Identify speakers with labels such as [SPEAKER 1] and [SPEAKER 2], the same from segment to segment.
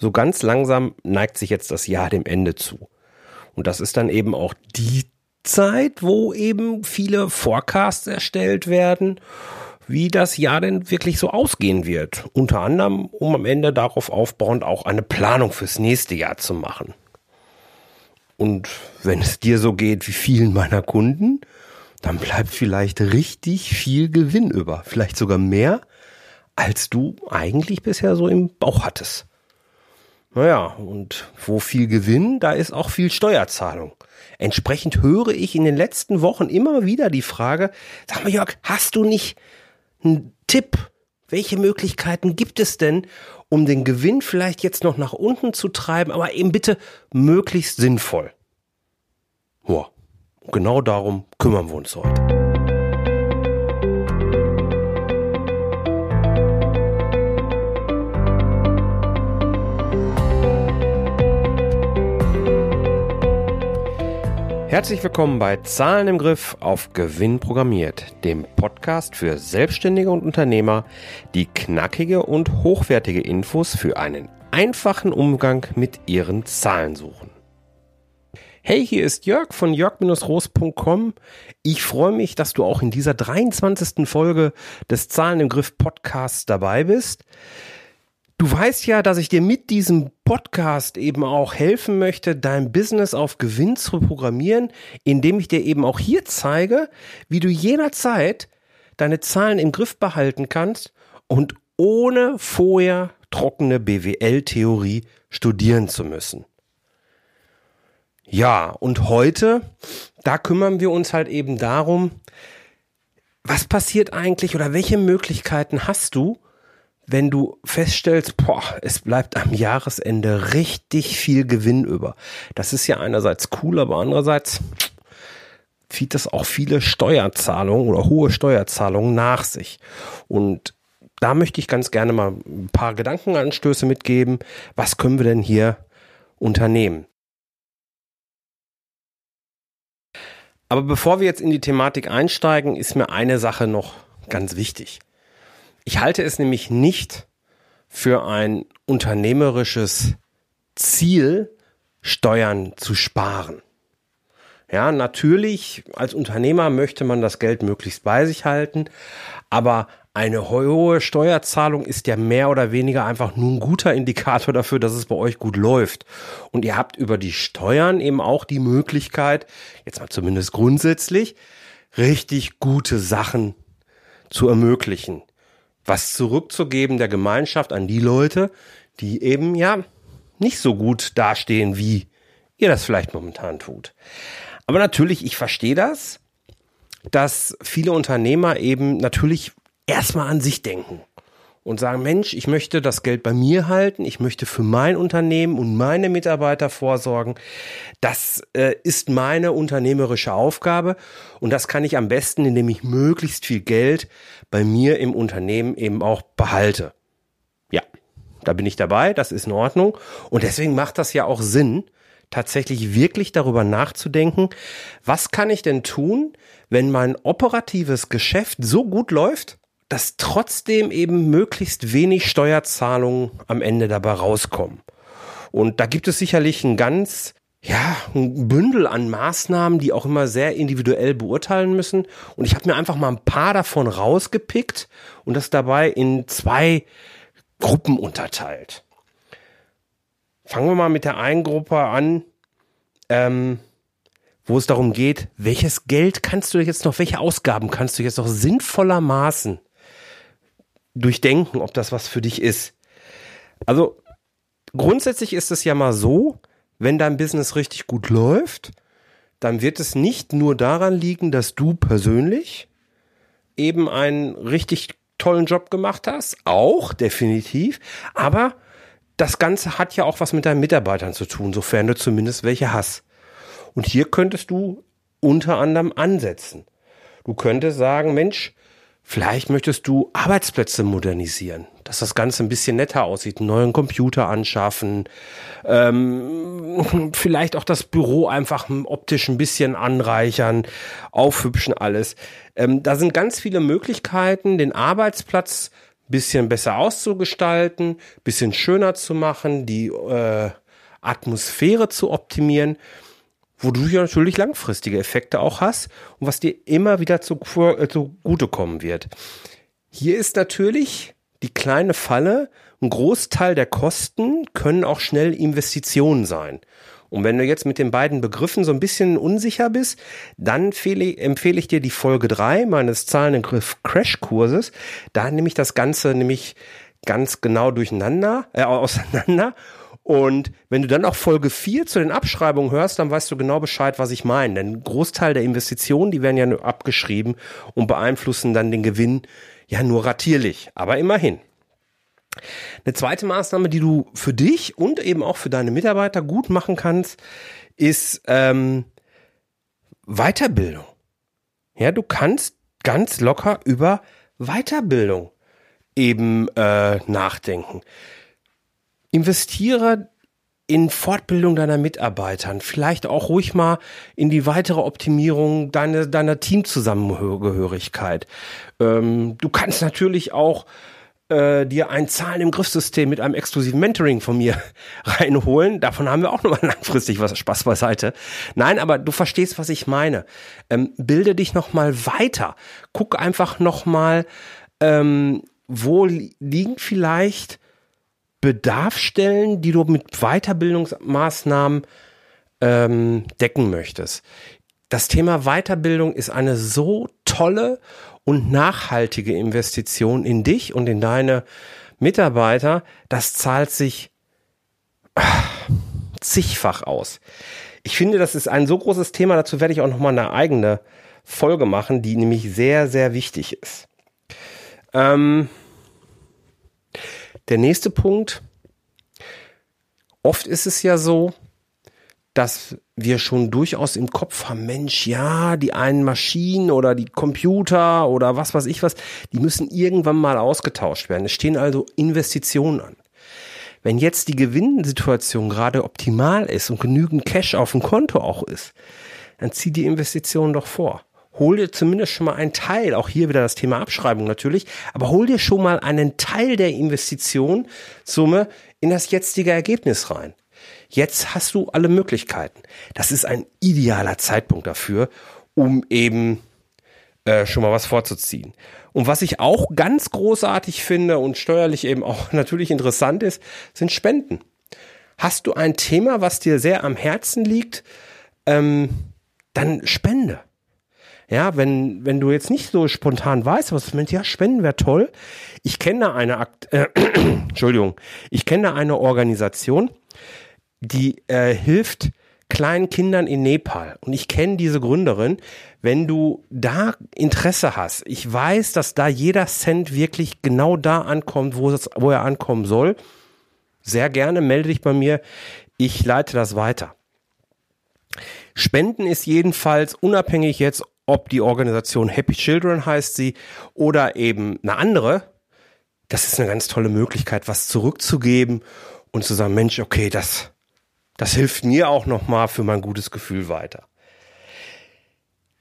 [SPEAKER 1] So ganz langsam neigt sich jetzt das Jahr dem Ende zu. Und das ist dann eben auch die Zeit, wo eben viele Forecasts erstellt werden, wie das Jahr denn wirklich so ausgehen wird. Unter anderem, um am Ende darauf aufbauend auch eine Planung fürs nächste Jahr zu machen. Und wenn es dir so geht wie vielen meiner Kunden, dann bleibt vielleicht richtig viel Gewinn über. Vielleicht sogar mehr, als du eigentlich bisher so im Bauch hattest. Naja, und wo viel Gewinn, da ist auch viel Steuerzahlung. Entsprechend höre ich in den letzten Wochen immer wieder die Frage, sag mal Jörg, hast du nicht einen Tipp? Welche Möglichkeiten gibt es denn, um den Gewinn vielleicht jetzt noch nach unten zu treiben, aber eben bitte möglichst sinnvoll? Boah, genau darum kümmern wir uns heute. Herzlich willkommen bei Zahlen im Griff auf Gewinn programmiert, dem Podcast für Selbstständige und Unternehmer, die knackige und hochwertige Infos für einen einfachen Umgang mit ihren Zahlen suchen. Hey, hier ist Jörg von jörg-roos.com. Ich freue mich, dass du auch in dieser 23. Folge des Zahlen im Griff Podcasts dabei bist. Du weißt ja, dass ich dir mit diesem Podcast eben auch helfen möchte, dein Business auf Gewinn zu programmieren, indem ich dir eben auch hier zeige, wie du jederzeit deine Zahlen im Griff behalten kannst und ohne vorher trockene BWL-Theorie studieren zu müssen. Ja, und heute, da kümmern wir uns halt eben darum, was passiert eigentlich oder welche Möglichkeiten hast du, wenn du feststellst, boah, es bleibt am Jahresende richtig viel Gewinn über. Das ist ja einerseits cool, aber andererseits zieht das auch viele Steuerzahlungen oder hohe Steuerzahlungen nach sich. Und da möchte ich ganz gerne mal ein paar Gedankenanstöße mitgeben. Was können wir denn hier unternehmen? Aber bevor wir jetzt in die Thematik einsteigen, ist mir eine Sache noch ganz wichtig. Ich halte es nämlich nicht für ein unternehmerisches Ziel, Steuern zu sparen. Ja, natürlich, als Unternehmer möchte man das Geld möglichst bei sich halten, aber eine hohe Steuerzahlung ist ja mehr oder weniger einfach nur ein guter Indikator dafür, dass es bei euch gut läuft. Und ihr habt über die Steuern eben auch die Möglichkeit, jetzt mal zumindest grundsätzlich, richtig gute Sachen zu ermöglichen was zurückzugeben der Gemeinschaft an die Leute, die eben ja nicht so gut dastehen, wie ihr das vielleicht momentan tut. Aber natürlich, ich verstehe das, dass viele Unternehmer eben natürlich erstmal an sich denken und sagen, Mensch, ich möchte das Geld bei mir halten, ich möchte für mein Unternehmen und meine Mitarbeiter vorsorgen. Das äh, ist meine unternehmerische Aufgabe und das kann ich am besten, indem ich möglichst viel Geld bei mir im Unternehmen eben auch behalte. Ja, da bin ich dabei, das ist in Ordnung und deswegen macht das ja auch Sinn, tatsächlich wirklich darüber nachzudenken, was kann ich denn tun, wenn mein operatives Geschäft so gut läuft, dass trotzdem eben möglichst wenig Steuerzahlungen am Ende dabei rauskommen. Und da gibt es sicherlich ein ganz ja, ein Bündel an Maßnahmen, die auch immer sehr individuell beurteilen müssen. Und ich habe mir einfach mal ein paar davon rausgepickt und das dabei in zwei Gruppen unterteilt. Fangen wir mal mit der einen Gruppe an, ähm, wo es darum geht, welches Geld kannst du jetzt noch, welche Ausgaben kannst du jetzt noch sinnvollermaßen durchdenken, ob das was für dich ist. Also grundsätzlich ist es ja mal so, wenn dein Business richtig gut läuft, dann wird es nicht nur daran liegen, dass du persönlich eben einen richtig tollen Job gemacht hast, auch definitiv, aber das Ganze hat ja auch was mit deinen Mitarbeitern zu tun, sofern du zumindest welche hast. Und hier könntest du unter anderem ansetzen. Du könntest sagen, Mensch, Vielleicht möchtest du Arbeitsplätze modernisieren, dass das Ganze ein bisschen netter aussieht, einen neuen Computer anschaffen, ähm, vielleicht auch das Büro einfach optisch ein bisschen anreichern, aufhübschen alles. Ähm, da sind ganz viele Möglichkeiten, den Arbeitsplatz bisschen besser auszugestalten, bisschen schöner zu machen, die äh, Atmosphäre zu optimieren, wo du ja natürlich langfristige Effekte auch hast und was dir immer wieder äh, zugutekommen wird. Hier ist natürlich die kleine Falle, ein Großteil der Kosten können auch schnell Investitionen sein. Und wenn du jetzt mit den beiden Begriffen so ein bisschen unsicher bist, dann empfehle, ich dir die Folge drei meines Zahlengriff Crash-Kurses. Da nehme ich das Ganze nämlich ganz genau durcheinander, äh, auseinander. Und wenn du dann auch Folge vier zu den Abschreibungen hörst, dann weißt du genau Bescheid, was ich meine. Denn ein Großteil der Investitionen, die werden ja nur abgeschrieben und beeinflussen dann den Gewinn ja nur ratierlich. Aber immerhin. Eine zweite Maßnahme, die du für dich und eben auch für deine Mitarbeiter gut machen kannst, ist ähm, Weiterbildung. Ja, du kannst ganz locker über Weiterbildung eben äh, nachdenken. Investiere in Fortbildung deiner Mitarbeitern, vielleicht auch ruhig mal in die weitere Optimierung deiner, deiner Teamzusammengehörigkeit. Ähm, du kannst natürlich auch äh, dir ein Zahlen im Griffsystem mit einem exklusiven Mentoring von mir reinholen. Davon haben wir auch nochmal langfristig was Spaß beiseite. Nein, aber du verstehst, was ich meine. Ähm, bilde dich nochmal weiter. Guck einfach nochmal, ähm, wo liegen vielleicht Bedarfsstellen, die du mit Weiterbildungsmaßnahmen ähm, decken möchtest. Das Thema Weiterbildung ist eine so tolle und nachhaltige Investition in dich und in deine Mitarbeiter, das zahlt sich zigfach aus. Ich finde, das ist ein so großes Thema, dazu werde ich auch noch mal eine eigene Folge machen, die nämlich sehr, sehr wichtig ist. Ähm, der nächste Punkt. Oft ist es ja so, dass wir schon durchaus im Kopf haben, Mensch, ja, die einen Maschinen oder die Computer oder was weiß ich was, die müssen irgendwann mal ausgetauscht werden. Es stehen also Investitionen an. Wenn jetzt die Gewinnsituation gerade optimal ist und genügend Cash auf dem Konto auch ist, dann zieh die Investition doch vor. Hol dir zumindest schon mal einen Teil, auch hier wieder das Thema Abschreibung natürlich, aber hol dir schon mal einen Teil der Investitionssumme in das jetzige Ergebnis rein. Jetzt hast du alle Möglichkeiten. Das ist ein idealer Zeitpunkt dafür, um eben äh, schon mal was vorzuziehen. Und was ich auch ganz großartig finde und steuerlich eben auch natürlich interessant ist, sind Spenden. Hast du ein Thema, was dir sehr am Herzen liegt, ähm, dann spende. Ja, wenn, wenn du jetzt nicht so spontan weißt, was du ja, Spenden wäre toll. Ich kenne eine, Akt, äh, Entschuldigung, ich kenne eine Organisation, die äh, hilft kleinen Kindern in Nepal. Und ich kenne diese Gründerin. Wenn du da Interesse hast, ich weiß, dass da jeder Cent wirklich genau da ankommt, wo, es, wo er ankommen soll. Sehr gerne melde dich bei mir. Ich leite das weiter. Spenden ist jedenfalls unabhängig jetzt, ob die Organisation Happy Children heißt sie oder eben eine andere. Das ist eine ganz tolle Möglichkeit, was zurückzugeben und zu sagen, Mensch, okay, das, das hilft mir auch nochmal für mein gutes Gefühl weiter.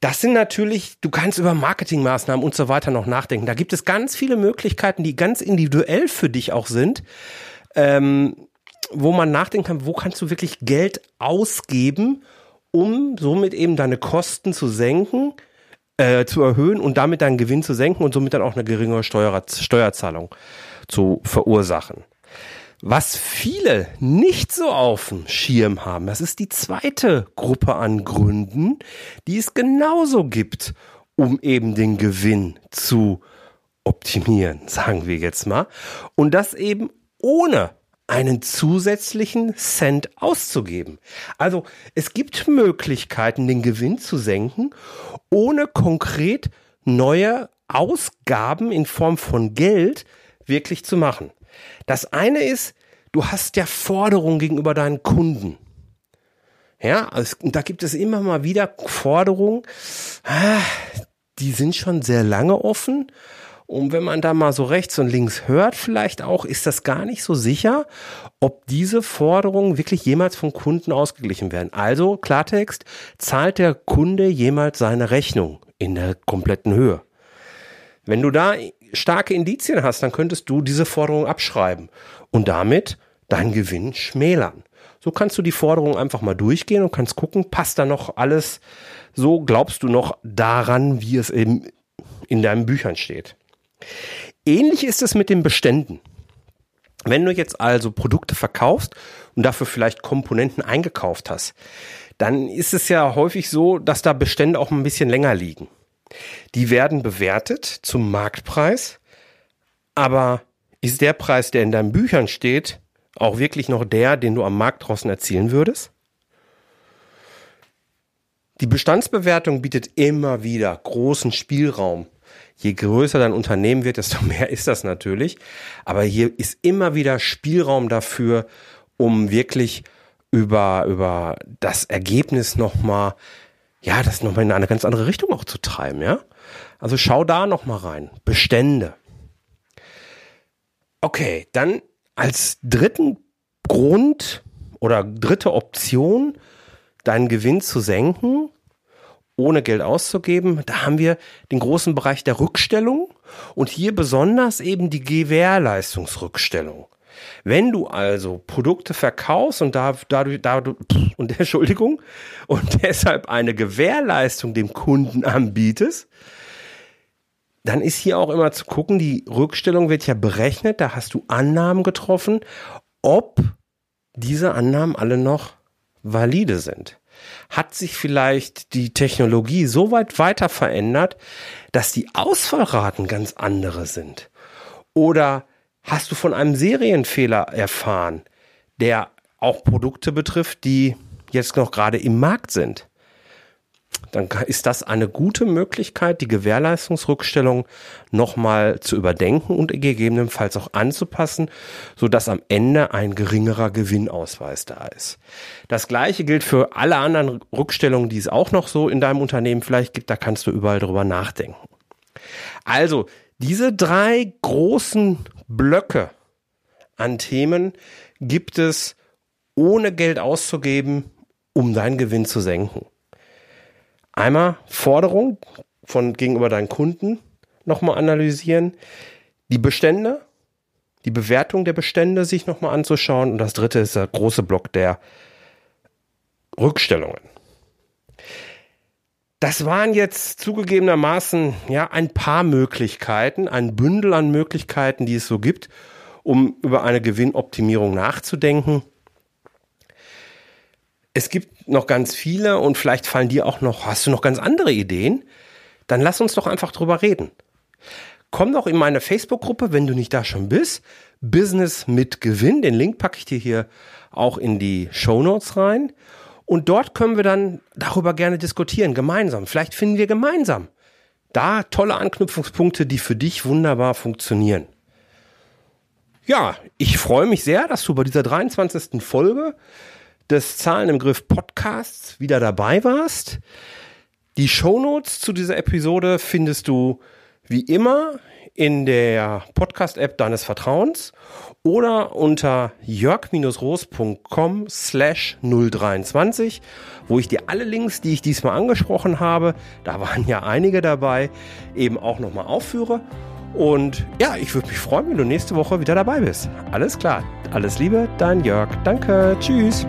[SPEAKER 1] Das sind natürlich, du kannst über Marketingmaßnahmen und so weiter noch nachdenken. Da gibt es ganz viele Möglichkeiten, die ganz individuell für dich auch sind, ähm, wo man nachdenken kann, wo kannst du wirklich Geld ausgeben, um somit eben deine Kosten zu senken, äh, zu erhöhen und damit deinen Gewinn zu senken und somit dann auch eine geringere Steuer, Steuerzahlung zu verursachen. Was viele nicht so auf dem Schirm haben, das ist die zweite Gruppe an Gründen, die es genauso gibt, um eben den Gewinn zu optimieren, sagen wir jetzt mal. Und das eben ohne einen zusätzlichen Cent auszugeben. Also es gibt Möglichkeiten, den Gewinn zu senken, ohne konkret neue Ausgaben in Form von Geld wirklich zu machen. Das eine ist, du hast ja Forderungen gegenüber deinen Kunden. Ja, also da gibt es immer mal wieder Forderungen, ah, die sind schon sehr lange offen. Und wenn man da mal so rechts und links hört, vielleicht auch, ist das gar nicht so sicher, ob diese Forderungen wirklich jemals vom Kunden ausgeglichen werden. Also Klartext, zahlt der Kunde jemals seine Rechnung in der kompletten Höhe? Wenn du da starke Indizien hast, dann könntest du diese Forderung abschreiben und damit deinen Gewinn schmälern. So kannst du die Forderung einfach mal durchgehen und kannst gucken, passt da noch alles so, glaubst du noch daran, wie es eben in deinen Büchern steht. Ähnlich ist es mit den Beständen. Wenn du jetzt also Produkte verkaufst und dafür vielleicht Komponenten eingekauft hast, dann ist es ja häufig so, dass da Bestände auch ein bisschen länger liegen. Die werden bewertet zum Marktpreis, aber ist der Preis, der in deinen Büchern steht, auch wirklich noch der, den du am Markt draußen erzielen würdest? Die Bestandsbewertung bietet immer wieder großen Spielraum. Je größer dein Unternehmen wird, desto mehr ist das natürlich. Aber hier ist immer wieder Spielraum dafür, um wirklich über, über das Ergebnis nochmal, ja, das nochmal in eine ganz andere Richtung auch zu treiben, ja. Also schau da nochmal rein. Bestände. Okay, dann als dritten Grund oder dritte Option, deinen Gewinn zu senken, ohne Geld auszugeben, da haben wir den großen Bereich der Rückstellung und hier besonders eben die Gewährleistungsrückstellung. Wenn du also Produkte verkaufst und da, dadurch, dadurch, und Entschuldigung, und deshalb eine Gewährleistung dem Kunden anbietest, dann ist hier auch immer zu gucken, die Rückstellung wird ja berechnet, da hast du Annahmen getroffen, ob diese Annahmen alle noch valide sind. Hat sich vielleicht die Technologie so weit weiter verändert, dass die Ausfallraten ganz andere sind? Oder hast du von einem Serienfehler erfahren, der auch Produkte betrifft, die jetzt noch gerade im Markt sind? Dann ist das eine gute Möglichkeit, die Gewährleistungsrückstellung nochmal zu überdenken und gegebenenfalls auch anzupassen, so dass am Ende ein geringerer Gewinnausweis da ist. Das gleiche gilt für alle anderen Rückstellungen, die es auch noch so in deinem Unternehmen vielleicht gibt. Da kannst du überall drüber nachdenken. Also, diese drei großen Blöcke an Themen gibt es ohne Geld auszugeben, um deinen Gewinn zu senken. Einmal Forderung von gegenüber deinen Kunden nochmal analysieren, die Bestände, die Bewertung der Bestände sich nochmal anzuschauen und das dritte ist der große Block der Rückstellungen. Das waren jetzt zugegebenermaßen ja ein paar Möglichkeiten, ein Bündel an Möglichkeiten, die es so gibt, um über eine Gewinnoptimierung nachzudenken. Es gibt noch ganz viele und vielleicht fallen dir auch noch, hast du noch ganz andere Ideen? Dann lass uns doch einfach drüber reden. Komm doch in meine Facebook-Gruppe, wenn du nicht da schon bist. Business mit Gewinn. Den Link packe ich dir hier auch in die Show Notes rein. Und dort können wir dann darüber gerne diskutieren, gemeinsam. Vielleicht finden wir gemeinsam da tolle Anknüpfungspunkte, die für dich wunderbar funktionieren. Ja, ich freue mich sehr, dass du bei dieser 23. Folge des Zahlen im Griff Podcasts wieder dabei warst. Die Shownotes zu dieser Episode findest du wie immer in der Podcast-App deines Vertrauens oder unter jörg-roos.com slash 023, wo ich dir alle Links, die ich diesmal angesprochen habe, da waren ja einige dabei, eben auch nochmal aufführe. Und ja, ich würde mich freuen, wenn du nächste Woche wieder dabei bist. Alles klar. Alles Liebe, dein Jörg. Danke. Tschüss.